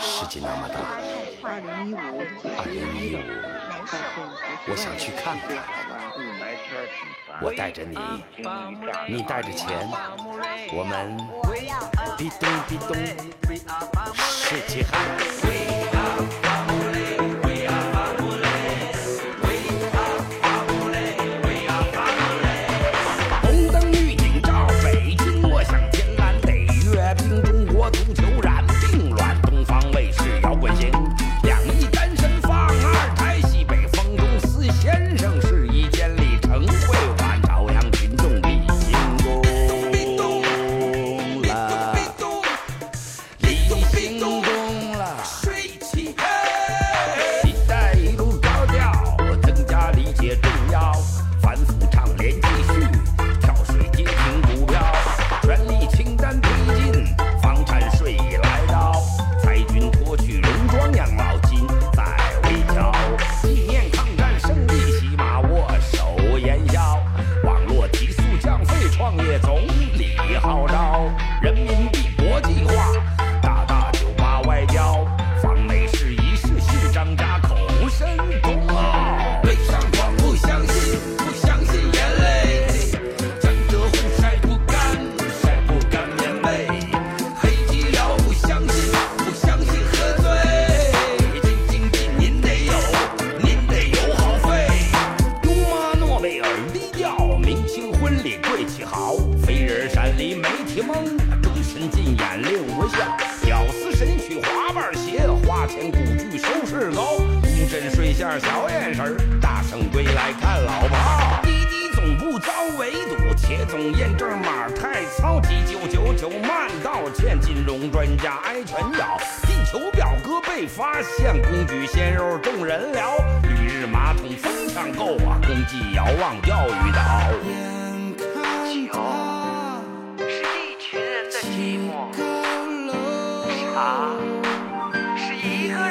世界那么大，2015，2015，我想去看看。我带着你，你带着钱，我们，嘀咚嘀咚，世界嗨。前古句收视高乌镇睡下小眼神儿大圣归来看老炮滴滴总部遭围堵且总验证码太糙急救九九慢道歉金融专家挨拳咬。地球表哥被发现工具鲜肉众人撩旅日马桶疯抢购啊公祭遥望钓鱼岛。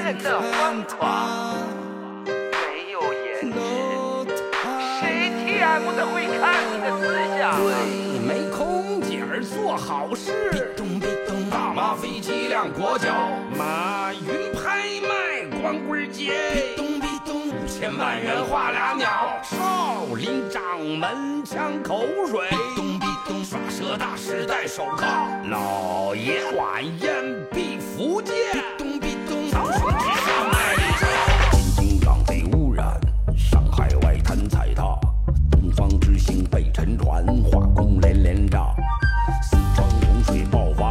人的疯狂没有颜值谁 tm 的会看你的思想鬼没空姐儿做好事大妈飞机亮国脚马云拍卖光棍节东咚咚五千万人画俩鸟少林掌门呛口水东咚咚耍蛇大师戴手铐老爷管烟被沉船化工连连涨四川洪水爆发